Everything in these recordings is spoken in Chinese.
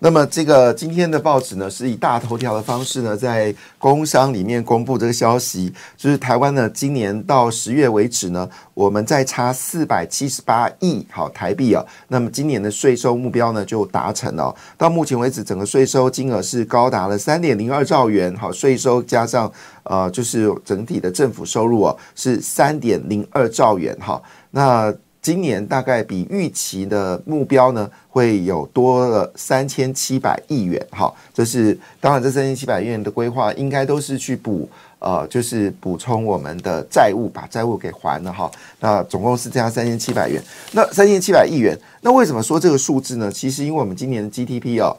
那么这个今天的报纸呢，是以大头条的方式呢，在工商里面公布这个消息，就是台湾呢，今年到十月为止呢，我们再差四百七十八亿好台币啊，那么今年的税收目标呢就达成了。到目前为止，整个税收金额是高达了三点零二兆元，好，税收加上呃，就是整体的政府收入啊，是三点零二兆元哈，那。今年大概比预期的目标呢，会有多了三千七百亿元。哈，这是当然，这三千七百亿元的规划应该都是去补呃，就是补充我们的债务，把债务给还了哈。那总共是这样三千七百元。那三千七百亿元，那为什么说这个数字呢？其实因为我们今年的 GDP 哦，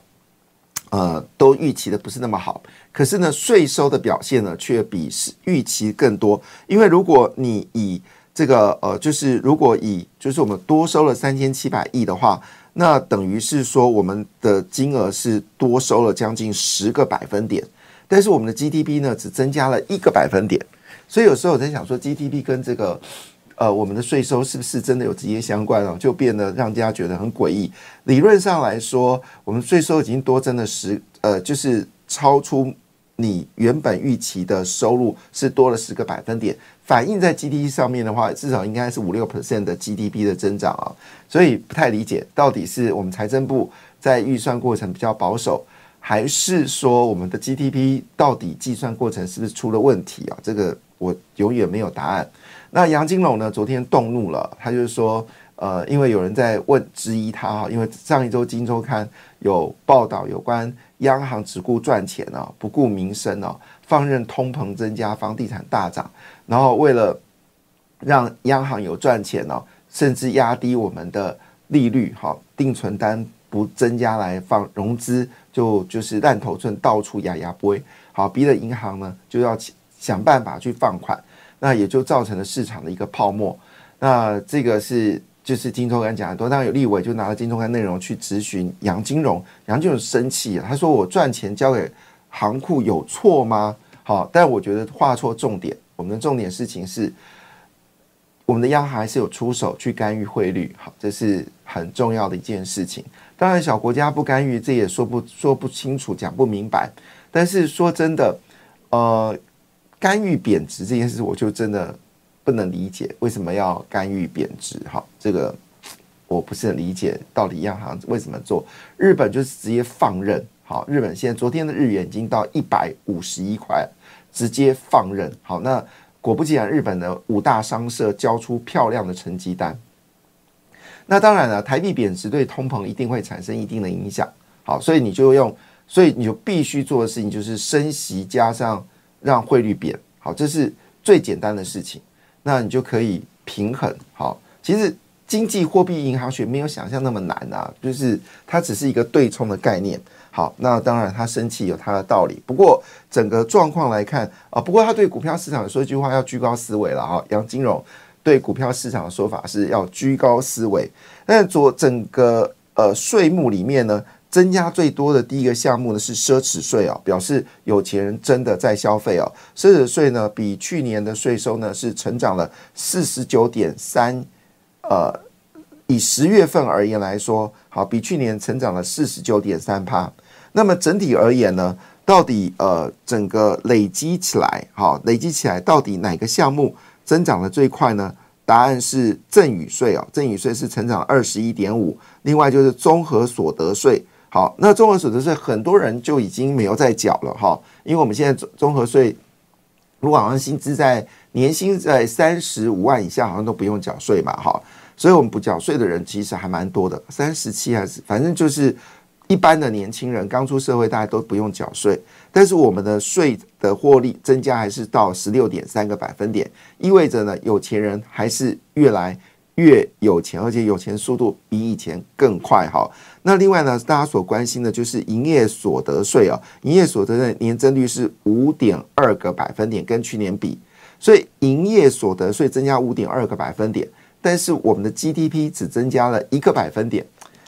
呃，都预期的不是那么好，可是呢，税收的表现呢，却比是预期更多。因为如果你以这个呃，就是如果以就是我们多收了三千七百亿的话，那等于是说我们的金额是多收了将近十个百分点，但是我们的 GDP 呢只增加了一个百分点，所以有时候我在想说 GDP 跟这个呃我们的税收是不是真的有直接相关哦，就变得让大家觉得很诡异。理论上来说，我们税收已经多增了十呃，就是超出你原本预期的收入是多了十个百分点。反映在 GDP 上面的话，至少应该是五六 percent 的 GDP 的增长啊，所以不太理解到底是我们财政部在预算过程比较保守，还是说我们的 GDP 到底计算过程是不是出了问题啊？这个我永远没有答案。那杨金龙呢？昨天动怒了，他就是说，呃，因为有人在问质疑他哈，因为上一周《金周刊》有报道有关央行只顾赚钱啊，不顾民生啊。放任通膨增加，房地产大涨，然后为了让央行有赚钱呢，甚至压低我们的利率，好定存单不增加来放融资，就就是烂头寸到处压压不会，好逼的银行呢就要想办法去放款，那也就造成了市场的一个泡沫。那这个是就是金周刊讲的多，当然有立委就拿了金周刊内容去质询杨金荣，杨金荣生气啊，他说我赚钱交给。行库有错吗？好，但我觉得画错重点。我们的重点事情是，我们的央行还是有出手去干预汇率，好，这是很重要的一件事情。当然，小国家不干预，这也说不说不清楚，讲不明白。但是说真的，呃，干预贬值这件事，我就真的不能理解为什么要干预贬值。好，这个我不是很理解，到底央行为什么做？日本就是直接放任。好，日本现在昨天的日元已经到一百五十一块，直接放任。好，那果不其然，日本的五大商社交出漂亮的成绩单。那当然了，台币贬值对通膨一定会产生一定的影响。好，所以你就用，所以你就必须做的事情就是升息加上让汇率贬。好，这是最简单的事情。那你就可以平衡。好，其实经济货币银行学没有想象那么难啊，就是它只是一个对冲的概念。好，那当然他生气有他的道理。不过整个状况来看啊，不过他对股票市场说一句话，要居高思维了哈。杨金荣对股票市场的说法是要居高思维。但做整个呃税目里面呢，增加最多的第一个项目呢是奢侈税啊，表示有钱人真的在消费哦。奢侈税呢比去年的税收呢是成长了四十九点三呃。以十月份而言来说，好，比去年成长了四十九点三帕。那么整体而言呢，到底呃整个累积起来，好，累积起来到底哪个项目增长的最快呢？答案是赠与税哦，赠与税是成长二十一点五。另外就是综合所得税，好，那综合所得税很多人就已经没有在缴了哈，因为我们现在综综合税，如果好像薪资在年薪在三十五万以下，好像都不用缴税嘛，哈。所以，我们不缴税的人其实还蛮多的，三十七还是反正就是一般的年轻人刚出社会，大家都不用缴税。但是，我们的税的获利增加还是到十六点三个百分点，意味着呢，有钱人还是越来越有钱，而且有钱速度比以前更快哈。那另外呢，大家所关心的就是营业所得税啊，营业所得的年增率是五点二个百分点，跟去年比，所以营业所得税增加五点二个百分点，但是我们的 GDP 只增加了一个百分点，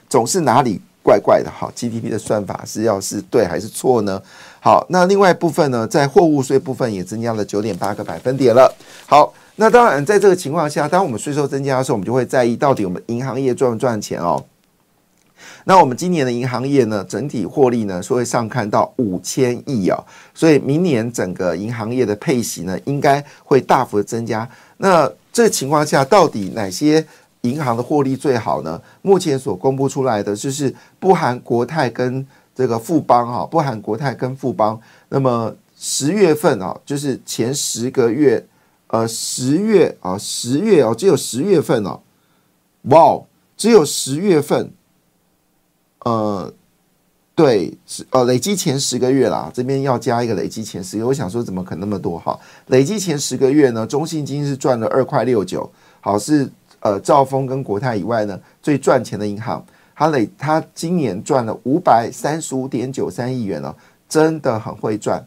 总是哪里怪怪的哈？GDP 的算法是要是对还是错呢？好，那另外部分呢，在货物税部分也增加了九点八个百分点了。好。那当然，在这个情况下，当我们税收增加的时候，我们就会在意到底我们银行业赚不赚钱哦。那我们今年的银行业呢，整体获利呢，是会上看到五千亿哦，所以明年整个银行业的配息呢，应该会大幅的增加。那这情况下，到底哪些银行的获利最好呢？目前所公布出来的就是不含国泰跟这个富邦哈，不含国泰跟富邦。那么十月份啊，就是前十个月。呃，十月啊，十月哦，只有十月份哦，哇，只有十月份，呃，对，是呃，累积前十个月啦，这边要加一个累积前十个月，我想说怎么可能那么多哈？累积前十个月呢，中信金是赚了二块六九，好是呃兆丰跟国泰以外呢最赚钱的银行，它累它今年赚了五百三十五点九三亿元哦，真的很会赚。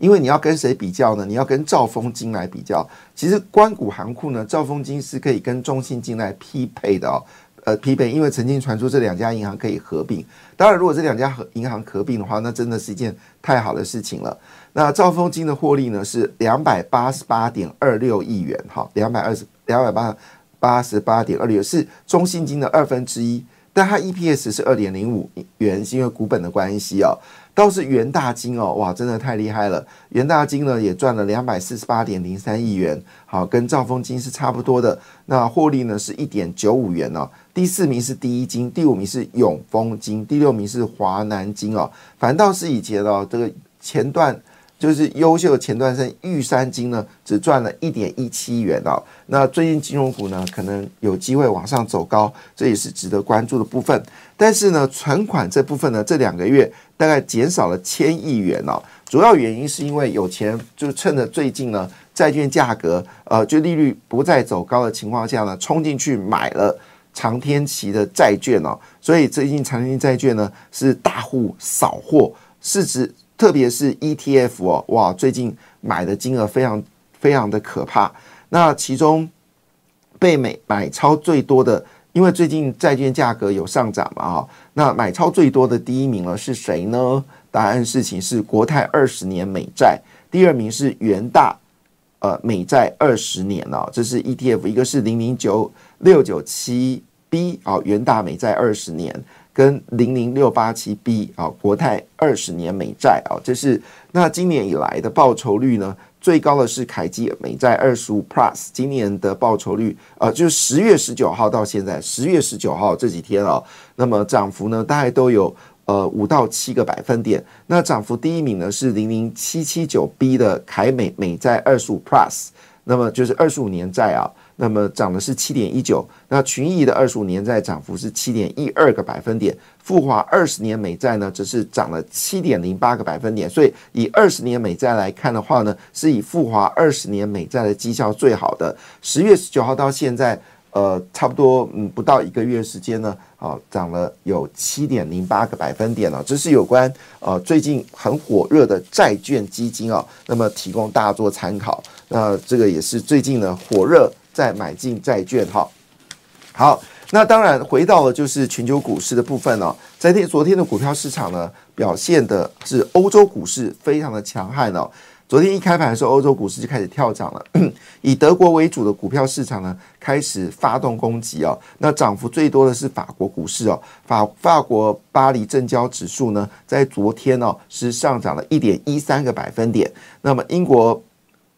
因为你要跟谁比较呢？你要跟兆丰金来比较。其实关谷行库呢，兆丰金是可以跟中信金来匹配的哦。呃，匹配，因为曾经传出这两家银行可以合并。当然，如果这两家合银行合并的话，那真的是一件太好的事情了。那兆丰金的获利呢是两百八十八点二六亿元，哈，两百二十两百八八十八点二六是中信金的二分之一，但它 EPS 是二点零五元，是因为股本的关系哦。倒是元大金哦，哇，真的太厉害了！元大金呢也赚了两百四十八点零三亿元，好，跟兆丰金是差不多的。那获利呢是一点九五元哦。第四名是第一金，第五名是永丰金，第六名是华南金哦。反倒是以前哦，这个前段。就是优秀的前段生玉山金呢，只赚了一点一七元哦。那最近金融股呢，可能有机会往上走高，这也是值得关注的部分。但是呢，存款这部分呢，这两个月大概减少了千亿元哦。主要原因是因为有钱就趁着最近呢，债券价格呃，就利率不再走高的情况下呢，冲进去买了长天期的债券哦。所以最近长天期债券呢，是大户扫货，市值。特别是 ETF 哦，哇，最近买的金额非常非常的可怕。那其中被美买超最多的，因为最近债券价格有上涨嘛，哈，那买超最多的第一名了是谁呢？答案事情是国泰二十年美债，第二名是元大呃美债二十年哦，这是 ETF，一个是零零九六九七 B 啊，元大美债二十年。跟零零六八七 B 啊，国泰二十年美债啊，这是那今年以来的报酬率呢，最高的是凯基美债二十五 Plus，今年的报酬率啊，就是十月十九号到现在，十月十九号这几天啊，那么涨幅呢，大概都有呃五到七个百分点。那涨幅第一名呢是零零七七九 B 的凯美美债二十五 Plus，那么就是二十五年债啊。那么涨的是七点一九，那群益的二十五年债涨幅是七点一二个百分点，富华二十年美债呢则是涨了七点零八个百分点，所以以二十年美债来看的话呢，是以富华二十年美债的绩效最好的。十月十九号到现在，呃，差不多嗯不到一个月时间呢，啊，涨了有七点零八个百分点了。这是有关呃最近很火热的债券基金啊，那么提供大家做参考。那这个也是最近呢火热。再买进债券哈，好，那当然回到了就是全球股市的部分哦，在天昨天的股票市场呢，表现的是欧洲股市非常的强悍哦。昨天一开盘的时候，欧洲股市就开始跳涨了，以德国为主的股票市场呢开始发动攻击哦。那涨幅最多的是法国股市哦，法法国巴黎正交指数呢，在昨天哦是上涨了一点一三个百分点，那么英国。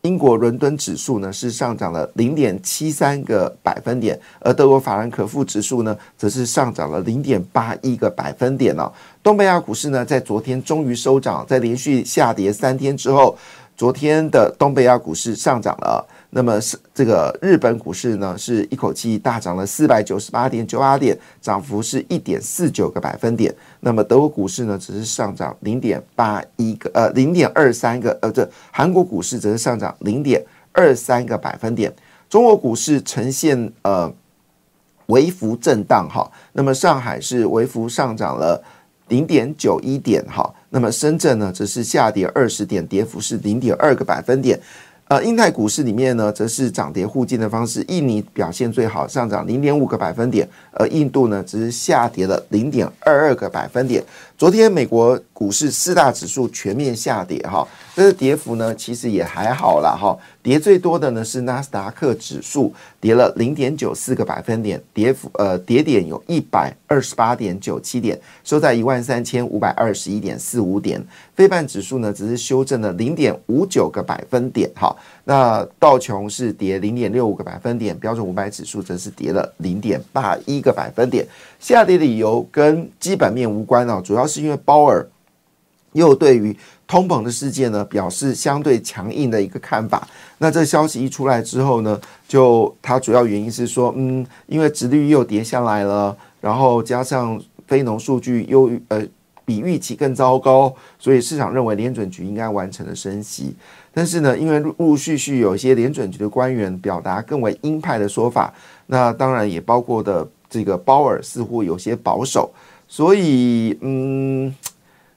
英国伦敦指数呢是上涨了零点七三个百分点，而德国法兰克福指数呢则是上涨了零点八一个百分点呢。东北亚股市呢在昨天终于收涨，在连续下跌三天之后，昨天的东北亚股市上涨了。那么是这个日本股市呢，是一口气大涨了四百九十八点九八点，涨幅是一点四九个百分点。那么德国股市呢，只是上涨零点八一个呃零点二三个呃，这韩国股市则是上涨零点二三个百分点。中国股市呈现呃微幅震荡哈，那么上海是微幅上涨了零点九一点哈，那么深圳呢则是下跌二十点，跌幅是零点二个百分点。呃，印泰股市里面呢，则是涨跌互进的方式。印尼表现最好，上涨零点五个百分点，而印度呢，只是下跌了零点二二个百分点。昨天美国股市四大指数全面下跌，哈，这个跌幅呢，其实也还好啦，哈。跌最多的呢是纳斯达克指数，跌了零点九四个百分点，跌幅呃跌点有一百二十八点九七点，收在一万三千五百二十一点四五点。非半指数呢，只是修正了零点五九个百分点，哈。那道琼是跌零点六五个百分点，标准五百指数则是跌了零点八一个百分点。下跌理由跟基本面无关哦，主要是因为鲍尔又对于通膨的事件呢表示相对强硬的一个看法。那这消息一出来之后呢，就它主要原因是说，嗯，因为殖率又跌下来了，然后加上非农数据又呃比预期更糟糕，所以市场认为联准局应该完成了升息。但是呢，因为陆陆续续有一些联准局的官员表达更为鹰派的说法，那当然也包括的。这个鲍尔似乎有些保守，所以嗯，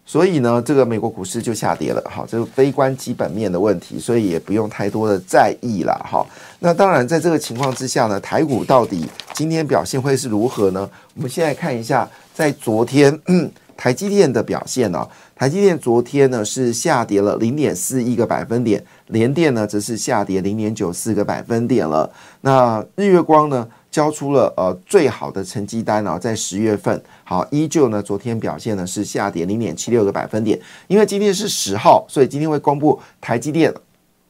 所以呢，这个美国股市就下跌了。好，这个悲观基本面的问题，所以也不用太多的在意了。哈，那当然，在这个情况之下呢，台股到底今天表现会是如何呢？我们现在看一下，在昨天 台积电的表现呢，台积电昨天呢是下跌了零点四一个百分点，联电呢则是下跌零点九四个百分点了。那日月光呢？交出了呃最好的成绩单哦，在十月份，好，依旧呢，昨天表现呢是下跌零点七六个百分点，因为今天是十号，所以今天会公布台积电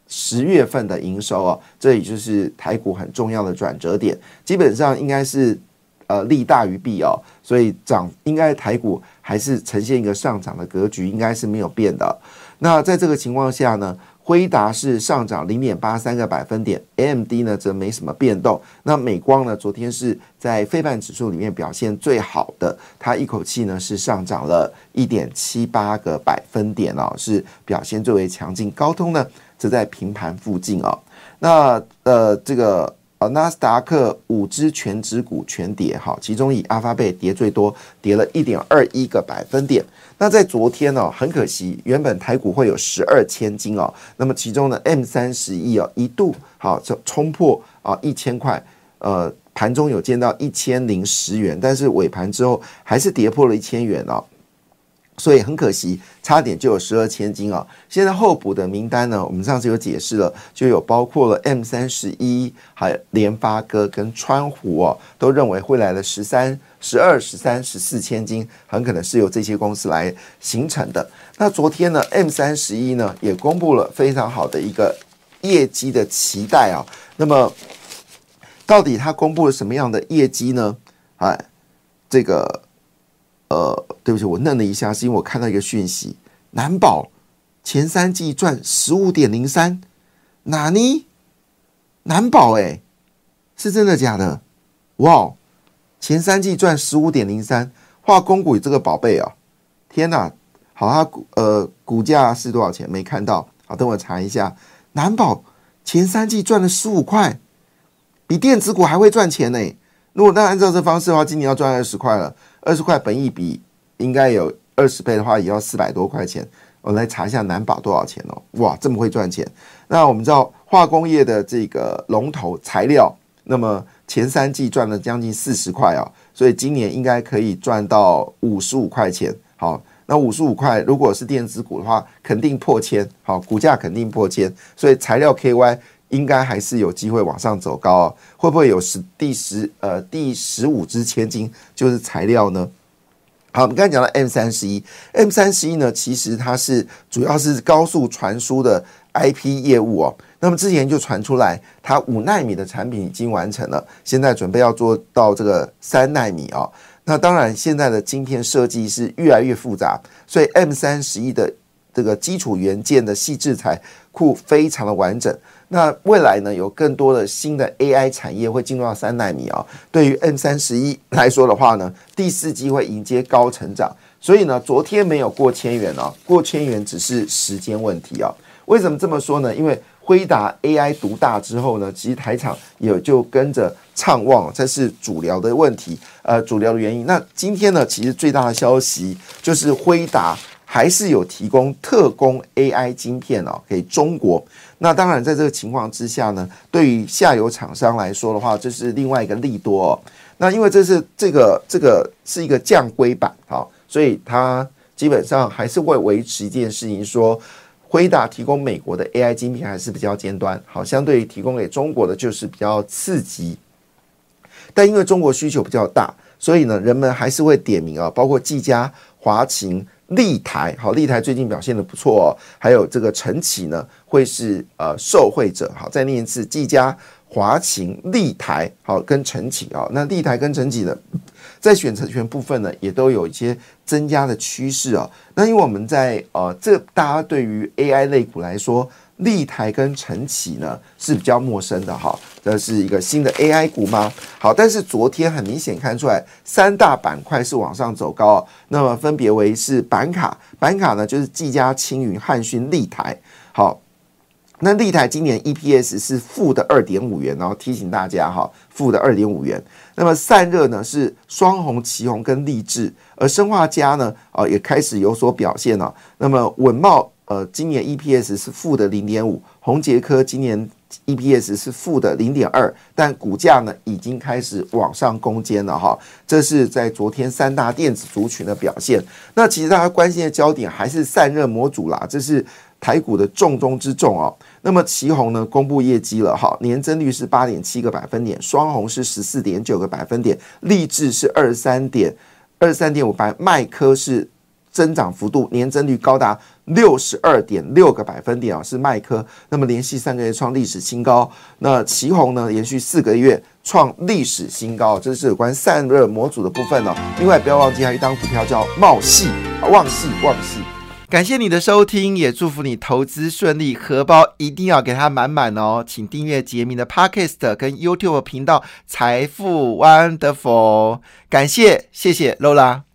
十月份的营收哦，这也就是台股很重要的转折点，基本上应该是呃利大于弊哦，所以涨应该台股还是呈现一个上涨的格局，应该是没有变的。那在这个情况下呢？辉达是上涨零点八三个百分点，AMD 呢则没什么变动。那美光呢，昨天是在非半指数里面表现最好的，它一口气呢是上涨了一点七八个百分点哦，是表现最为强劲。高通呢则在平盘附近哦。那呃这个。纳斯达克五只全指股全跌，哈，其中以阿发贝跌最多，跌了一点二一个百分点。那在昨天呢，很可惜，原本台股会有十二千金哦，那么其中呢，M 三十一哦，一度好就冲破啊一千块，呃，盘中有见到一千零十元，但是尾盘之后还是跌破了一千元哦。所以很可惜，差点就有十二千金啊！现在候补的名单呢，我们上次有解释了，就有包括了 M 三十一，还有联发科跟川湖哦，都认为会来的十三、十二、十三、十四千金，很可能是由这些公司来形成的。那昨天呢，M 三十一呢也公布了非常好的一个业绩的期待啊。那么，到底它公布了什么样的业绩呢？哎，这个。呃，对不起，我愣了一下，是因为我看到一个讯息，南宝前三季赚十五点零三，哪呢？南宝哎，是真的假的？哇，前三季赚十五点零三，化工股这个宝贝啊，天哪！好，它股呃股价是多少钱？没看到，好，等我查一下。南宝前三季赚了十五块，比电子股还会赚钱呢。如果那按照这方式的话，今年要赚二十块了。二十块本一比应该有二十倍的话，也要四百多块钱。我来查一下南宝多少钱哦？哇，这么会赚钱！那我们知道化工业的这个龙头材料，那么前三季赚了将近四十块啊，所以今年应该可以赚到五十五块钱。好，那五十五块如果是电子股的话，肯定破千。好，股价肯定破千，所以材料 KY 应该还是有机会往上走高哦。会不会有十第十呃第十五支千金就是材料呢？好，我们刚才讲到 M 三十一，M 三十一呢，其实它是主要是高速传输的 IP 业务哦。那么之前就传出来，它五纳米的产品已经完成了，现在准备要做到这个三纳米啊。那当然，现在的晶片设计是越来越复杂，所以 M 三十一的这个基础元件的细制材库非常的完整。那未来呢，有更多的新的 AI 产业会进入到三纳米啊。对于 N 三十一来说的话呢，第四季会迎接高成长，所以呢，昨天没有过千元哦，过千元只是时间问题啊。为什么这么说呢？因为辉达 AI 独大之后呢，其实台厂也就跟着畅旺，这是主流的问题，呃，主流的原因。那今天呢，其实最大的消息就是辉达还是有提供特供 AI 晶片哦给中国。那当然，在这个情况之下呢，对于下游厂商来说的话，这是另外一个利多哦。那因为这是这个这个是一个降规版啊，所以它基本上还是会维持一件事情，说辉达提供美国的 AI 晶片还是比较尖端，好，相对于提供给中国的就是比较刺激。但因为中国需求比较大，所以呢，人们还是会点名啊，包括技嘉、华擎、立台，好，立台最近表现的不错哦，还有这个晨启呢，会是呃受惠者。好，再念一次，技嘉。华擎、立台，好跟晨启啊，那立台跟晨启呢，在选择权部分呢，也都有一些增加的趋势哦。那因为我们在呃，这大家对于 AI 类股来说，立台跟晨起呢是比较陌生的哈。这是一个新的 AI 股吗？好，但是昨天很明显看出来，三大板块是往上走高，那么分别为是板卡，板卡呢就是技嘉、青云、汉讯、立台，好。那立台今年 EPS 是负的二点五元，然后提醒大家哈，负的二点五元。那么散热呢是双红、旗红跟立志，而生化家呢啊也开始有所表现了。那么稳茂呃今年 EPS 是负的零点五，宏杰科今年 EPS 是负的零点二，但股价呢已经开始往上攻坚了哈。这是在昨天三大电子族群的表现。那其实大家关心的焦点还是散热模组啦，这是。台股的重中之重哦，那么旗宏呢公布业绩了哈，年增率是八点七个百分点，双红是十四点九个百分点，立志是二十三点二十三点五百，麦科是增长幅度年增率高达六十二点六个百分点啊，是麦科，那么连续三个月创历史新高，那旗宏呢连续四个月创历史新高，这是有关散热模组的部分哦。另外不要忘记还有一张股票叫茂系，旺系旺系。感谢你的收听，也祝福你投资顺利，荷包一定要给它满满哦！请订阅杰明的 Podcast 跟 YouTube 频道《财富 Wonderful》，感谢，谢谢 Lola。